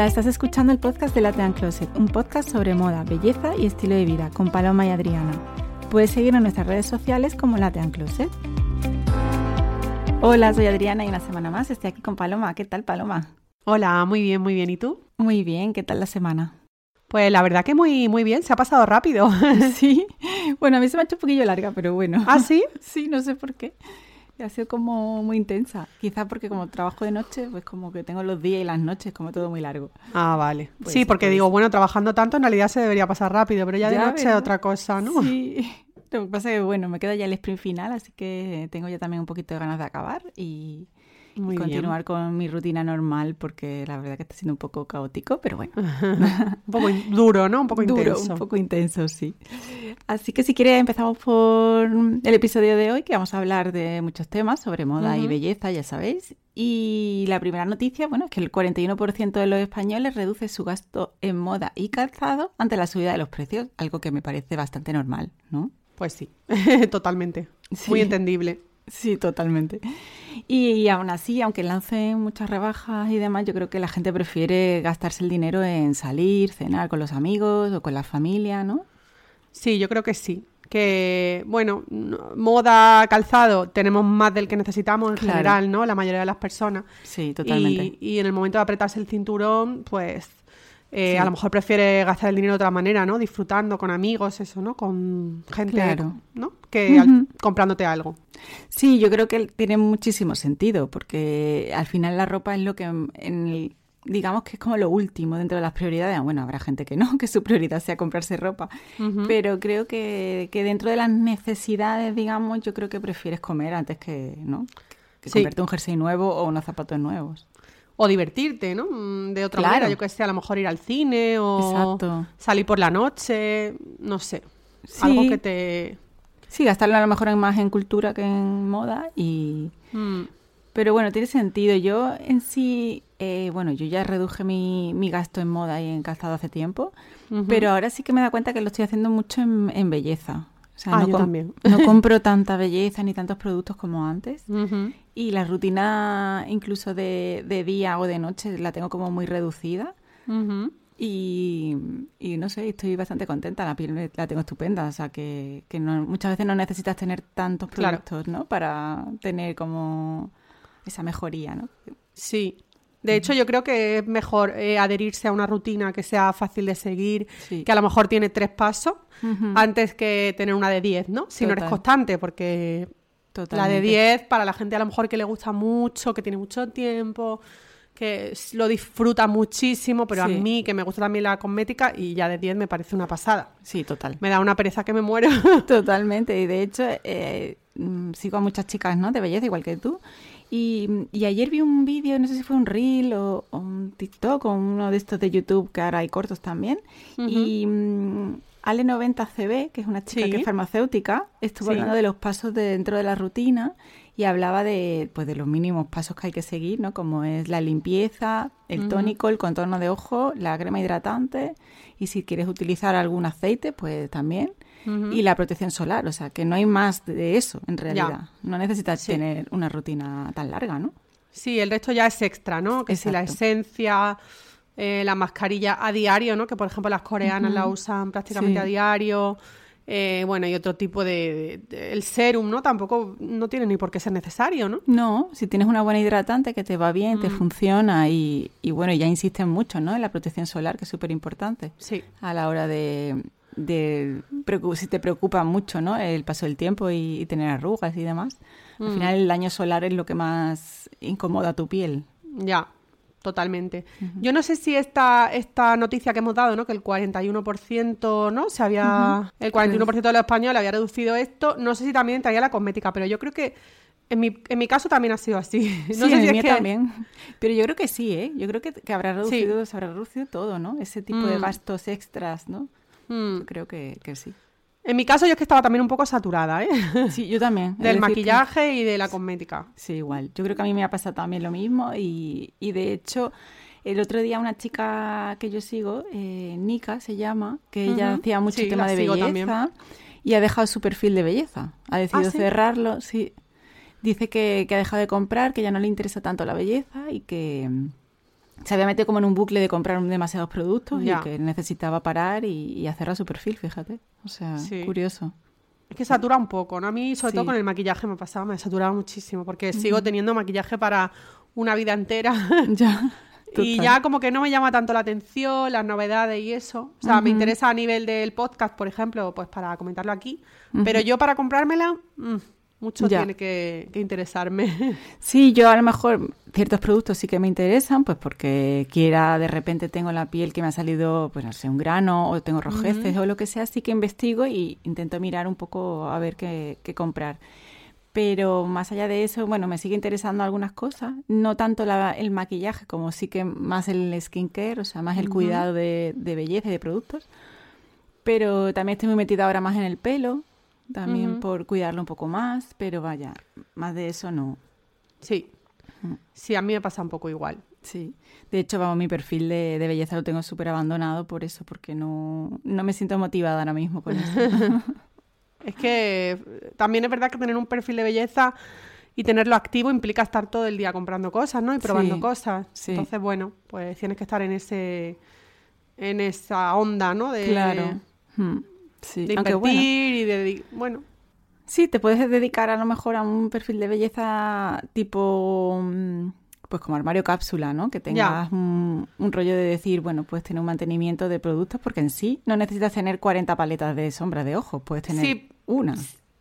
Hola, estás escuchando el podcast de Latean Closet, un podcast sobre moda, belleza y estilo de vida con Paloma y Adriana. Puedes seguirnos en nuestras redes sociales como Latean Closet. Hola, soy Adriana y una semana más estoy aquí con Paloma. ¿Qué tal, Paloma? Hola, muy bien, muy bien. ¿Y tú? Muy bien, ¿qué tal la semana? Pues la verdad que muy, muy bien, se ha pasado rápido. sí, bueno, a mí se me ha hecho un poquillo larga, pero bueno. ¿Ah, sí? Sí, no sé por qué. Ha sido como muy intensa. Quizás porque como trabajo de noche, pues como que tengo los días y las noches como todo muy largo. Ah, vale. sí, porque digo, bueno, trabajando tanto en realidad se debería pasar rápido, pero ya, de noche es otra cosa, ¿no? Sí. Lo que pasa es que, bueno, me queda ya el sprint final, así que tengo ya también un poquito de ganas de acabar y, y continuar con mi rutina normal porque la verdad que está siendo un poco caótico, pero bueno. un poco duro, ¿no? Un poco duro, intenso. Un poco intenso, sí. Así que si quieres empezamos por el episodio de hoy, que vamos a hablar de muchos temas sobre moda y belleza, ya sabéis. Y la primera noticia, bueno, es que el 41% de los españoles reduce su gasto en moda y calzado ante la subida de los precios, algo que me parece bastante normal, ¿no? Pues sí, totalmente. Muy entendible. Sí, totalmente. Y, aún así, aunque lancen muchas rebajas y demás, yo creo que la gente prefiere gastarse el dinero en salir, cenar con los amigos o con la familia, ¿no? Sí, yo creo que sí. Que, bueno, moda, calzado, tenemos más del que necesitamos en general, ¿no? La mayoría de las personas. Sí, totalmente. Y, y en el momento de apretarse el cinturón, pues eh, a lo mejor prefiere gastar el dinero de otra manera, ¿no? Disfrutando con amigos, eso, ¿no? Con gente, ¿no? Que comprándote algo. Sí, yo creo que tiene muchísimo sentido, porque al final la ropa es lo que, en digamos que es como lo último dentro de las prioridades. Bueno, habrá gente que no, que su prioridad sea comprarse ropa, pero creo que, que, dentro de las necesidades, digamos, yo creo que prefieres comer antes que, ¿no? Que comprarte un jersey nuevo o unos zapatos nuevos o divertirte, ¿no? Mm, de otra manera, yo que sé, a lo mejor ir al cine o salir por la noche, no sé. Algo que te... Sí, gastarlo a lo mejor en más en cultura que en moda y... Mm. Pero bueno, tiene sentido. Yo en sí, eh, bueno, yo ya reduje mi, mi, gasto en moda y en calzado hace tiempo, pero ahora sí que me da cuenta que lo estoy haciendo mucho en belleza. O sea, ah, no, también. no compro tanta belleza ni tantos productos como antes. Y la rutina incluso de, de, día o de noche la tengo como muy reducida. y, y, no sé, estoy bastante contenta. La piel la tengo estupenda. O sea, que, que no, muchas veces no necesitas tener tantos productos, ¿no? Para tener como esa mejoría, ¿no? Sí, de hecho, yo creo que es mejor eh, adherirse a una rutina que sea fácil de seguir, que a lo mejor tiene tres pasos, antes que tener una de diez, ¿no? Si no eres constante, porque la de diez, para la gente a lo mejor que le gusta mucho, que tiene mucho tiempo, que lo disfruta muchísimo, pero a mí, que me gusta también la cosmética, y ya de diez me parece una pasada. Sí, total. Me da una pereza que me muero. Totalmente, y de hecho, eh, mm, sigo a muchas chicas, ¿no? De belleza, igual que tú, y, ayer vi un vídeo, no sé si fue un reel o, un TikTok o uno de estos de YouTube, que ahora hay cortos también. Y mm, Ale90CB, que es una chica que es farmacéutica, estuvo hablando de los pasos dentro de la rutina y hablaba de, pues, de los mínimos pasos que hay que seguir, ¿no? Como es la limpieza, el tónico, el contorno de ojo, la crema hidratante y si quieres utilizar algún aceite, pues también y la protección solar. O sea, que no hay más de eso en realidad. No necesitas tener una rutina tan larga, ¿no? Sí, el resto ya es extra, ¿no? Que si la esencia, eh, la mascarilla a diario, ¿no? Que por ejemplo las coreanas la usan prácticamente a diario. Eh, bueno, y otro tipo de, El serum, ¿no? Tampoco no tiene ni por qué ser necesario, ¿no? No, si tienes una buena hidratante que te va bien, te mm. funciona y, y, bueno, ya insisten mucho, ¿no? En la protección solar, que es súper importante. Sí. A la hora de, de si te preocupa mucho ¿no? el paso del tiempo y, tener arrugas y demás. Al mm. final el daño solar es lo que más incomoda tu piel. Ya, totalmente. Yo no sé si esta, esta noticia que hemos dado, ¿no? Que el 41%, ¿no? Se había... El 41% de los españoles había reducido esto. No sé si también traía la cosmética, pero yo creo que En mi, en mi caso también ha sido así. No sí, sé en si también. Pero yo creo que sí, ¿eh? Yo creo que, que habrá reducido, se habrá reducido todo, ¿no? Ese tipo de mm. gastos extras, ¿no? Mm. creo que, que, sí. En mi caso yo es que estaba también un poco saturada, ¿eh? Sí, yo también. Del maquillaje y de la cosmética. Sí, igual. Yo creo que a mí me ha pasado también lo mismo y, y de hecho... El otro día una chica que yo sigo, eh, Nika se llama, que ella hacía mucho tema de belleza y ha dejado su perfil de belleza. Ha decidido ¿Ah, cerrarlo, sí. Dice que, ha dejado de comprar, que ya no le interesa tanto la belleza y que se había metido como en un bucle de comprar demasiados productos y que necesitaba parar y, hacer a su perfil, fíjate. O sea, curioso. Es que satura un poco, ¿no? A mí, sobre todo con el maquillaje, me pasaba, me saturaba muchísimo, porque sigo teniendo maquillaje para una vida entera. ya. Y ya como que no me llama tanto la atención, las novedades y eso. O sea, me interesa a nivel del podcast, por ejemplo, pues para comentarlo aquí. Pero yo para comprármela, mm, mucho tiene que, interesarme. Sí, yo a lo mejor ciertos productos sí que me interesan, pues porque quiera, de repente tengo la piel que me ha salido, pues no sé, un grano o tengo rojeces o lo que sea, sí que investigo y intento mirar un poco a ver qué, comprar. Pero más allá de eso, bueno, me sigue interesando algunas cosas, no tanto el maquillaje como sí que más el skincare, o sea, más el cuidado de, de belleza y de productos. Pero también estoy muy metida ahora más en el pelo, también por cuidarlo un poco más, pero vaya, más de eso no. Sí, sí, a mí me pasa un poco igual. Sí, de hecho, vamos, mi perfil de, belleza lo tengo súper abandonado por eso, porque no, no me siento motivada ahora mismo con eso. es que también es verdad que tener un perfil de belleza y tenerlo activo implica estar todo el día comprando cosas, ¿no? Y probando cosas. Entonces, bueno, pues tienes que estar en ese en esa onda, ¿no? De, claro. Hmm. Sí, de invertir y de... Bueno. Sí, te puedes dedicar a lo mejor a un perfil de belleza tipo... Mm, pues como armario cápsula, ¿no? Que tengas un, rollo de decir, bueno, puedes tener un mantenimiento de productos porque en sí no necesitas tener 40 paletas de sombra de ojos, puedes tener una.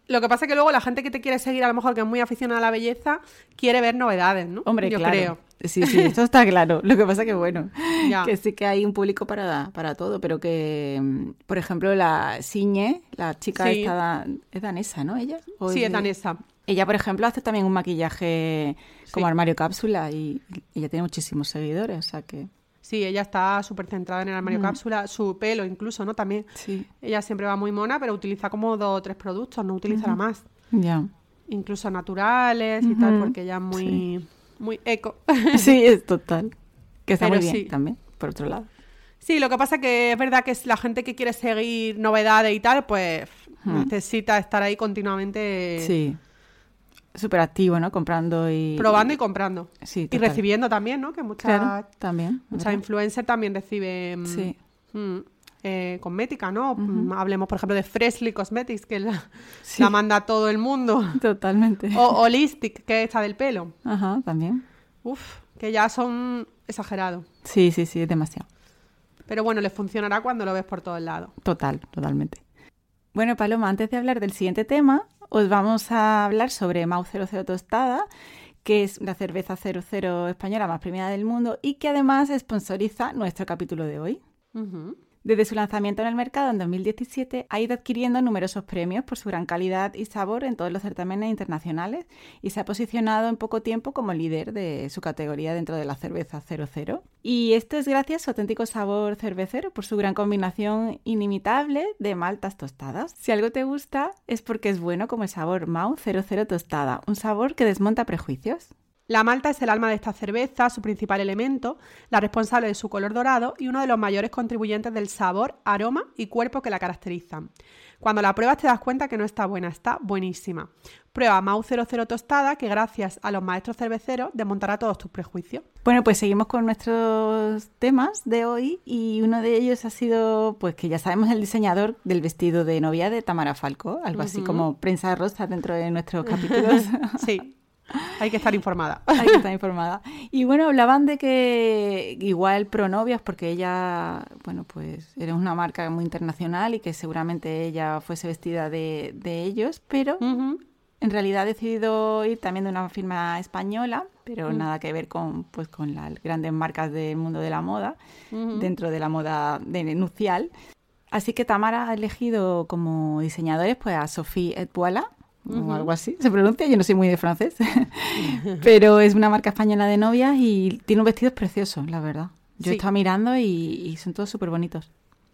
Lo que pasa es que luego la gente que te quiere seguir, a lo mejor que es muy aficionada a la belleza, quiere ver novedades, ¿no? Hombre, Yo creo. Sí, sí, eso está claro. Lo que pasa que, bueno, que sí que hay un público para, para todo, pero que, mm, por ejemplo, la Siñe, la chica esta, es danesa, ¿no? Ella. sí, es danesa. Ella, por ejemplo, hace también un maquillaje como armario cápsula y ella tiene muchísimos seguidores, o sea que... Sí, ella está súper centrada en el armario mm. cápsula, su pelo incluso, ¿no? También. Sí. Ella siempre va muy mona, pero utiliza como dos o tres productos, no utiliza más. Ya. Incluso naturales y tal, porque ella es muy, muy eco. sí, es total. Que está muy bien también, por otro lado. Sí, lo que pasa que es verdad que es la gente que quiere seguir novedades y tal, pues necesita estar ahí continuamente. Sí súper activo, ¿no? Comprando y... Probando y comprando. Sí, Y recibiendo también, ¿no? Que muchas... también. Muchas influencers también reciben... Sí. Mm, eh, cosmética, ¿no? Mm, hablemos, por ejemplo, de Freshly Cosmetics, que la, la manda todo el mundo. Totalmente. O Holistic, que es esta del pelo. Ajá, también. Uf, que ya son exagerados. Sí, sí, sí, es demasiado. Pero bueno, les funcionará cuando lo ves por todos lados. Total, totalmente. Bueno, Paloma, antes de hablar del siguiente tema, os vamos a hablar sobre Mau 00 Tostada, que es la cerveza 00 española más premiada del mundo y que además sponsoriza nuestro capítulo de hoy. Desde su lanzamiento en el mercado en 2017 ha ido adquiriendo numerosos premios por su gran calidad y sabor en todos los certámenes internacionales y se ha posicionado en poco tiempo como líder de su categoría dentro de la cerveza 00. Y esto es gracias a su auténtico sabor cervecero por su gran combinación inimitable de maltas tostadas. Si algo te gusta es porque es bueno como el sabor Mau 00 tostada, un sabor que desmonta prejuicios. La malta es el alma de esta cerveza, su principal elemento, la responsable de su color dorado y uno de los mayores contribuyentes del sabor, aroma y cuerpo que la caracterizan. Cuando la pruebas te das cuenta que no está buena, está buenísima. Prueba Mau 00 tostada que gracias a los maestros cerveceros desmontará todos tus prejuicios. Bueno, pues seguimos con nuestros temas de hoy y uno de ellos ha sido, pues que ya sabemos, el diseñador del vestido de novia de Tamara Falco, algo así como prensa rosa dentro de nuestros capítulos. sí. Hay que estar informada. Hay que estar informada. Y bueno, hablaban de que igual Pronovias, porque ella, bueno, pues era una marca muy internacional y que seguramente ella fuese vestida de, ellos, pero en realidad ha decidido ir también de una firma española, pero mm. nada que ver con, pues, con las grandes marcas del mundo de la moda, dentro de la moda de nucial. Así que Tamara ha elegido como diseñadores pues, a Sophie O algo así. Se pronuncia, yo no soy muy de francés. Pero es una marca española de novias y tiene un vestidos preciosos, la verdad. Yo he estado mirando y, son todos súper bonitos.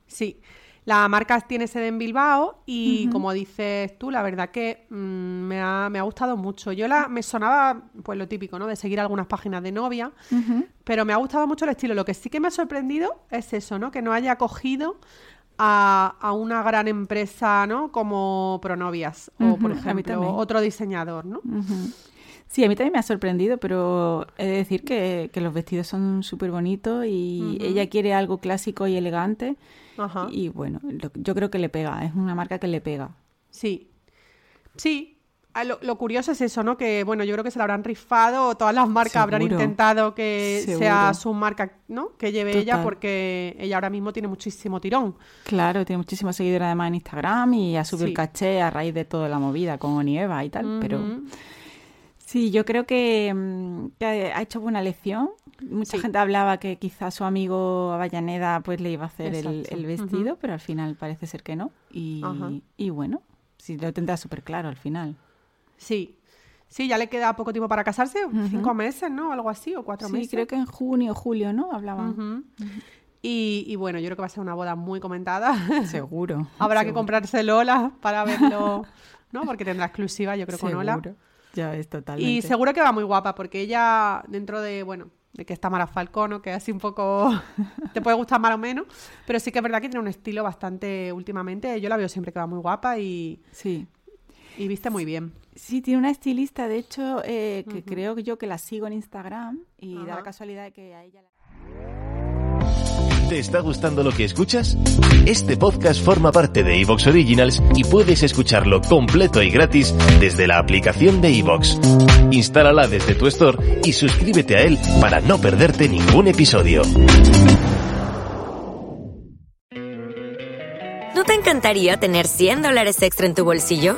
Sí. La marca tiene sede en Bilbao y como dices tú, la verdad que mm, me, ha, me, ha, gustado mucho. Yo la, me sonaba pues lo típico, ¿no? De seguir algunas páginas de novia, pero me ha gustado mucho el estilo. Lo que sí que me ha sorprendido es eso, ¿no? Que no haya cogido a, a una gran empresa, ¿no? Como Pronovias o, por ejemplo, otro diseñador, ¿no? Sí, a mí también me ha sorprendido, pero he de decir que, los vestidos son súper bonitos y ella quiere algo clásico y elegante. Y bueno, yo creo que le pega, es una marca que le pega. Sí, sí. Ah, lo, curioso es eso, ¿no? Que, bueno, yo creo que se la habrán rifado o todas las marcas habrán intentado que sea su marca, ¿no? Que lleve ella porque ella ahora mismo tiene muchísimo tirón. Claro, tiene muchísimos seguidores además en Instagram y ha subido el caché a raíz de toda la movida con Onieva y tal, pero... Sí, yo creo que, mm, ha hecho buena lección. Mucha gente hablaba que quizás su amigo Avellaneda pues le iba a hacer el, vestido, pero al final parece ser que no. Y, y bueno, sí, lo tendrá súper claro al final. Sí, sí, ya le queda poco tiempo para casarse, cinco meses, ¿no? Algo así, o cuatro meses. Sí, creo que en junio o julio, ¿no? Hablaban. Y, y, bueno, yo creo que va a ser una boda muy comentada. Seguro. Habrá que comprarse Lola para verlo, ¿no? Porque tendrá exclusiva, yo creo, con Lola. Ya es totalmente. Y seguro que va muy guapa, porque ella, dentro de, bueno, de que está Mara Falcón, que así un poco te puede gustar más o menos, pero sí que es verdad que tiene un estilo bastante últimamente, yo la veo siempre que va muy guapa y sí. Y viste muy bien. Sí, tiene una estilista, de hecho, eh, que creo que yo que la sigo en Instagram y da la casualidad de que a ella la... ¿Te está gustando lo que escuchas? Este podcast forma parte de Evox Originals y puedes escucharlo completo y gratis desde la aplicación de Evox. Instálala desde tu store y suscríbete a él para no perderte ningún episodio. ¿No te encantaría tener 100 dólares extra en tu bolsillo?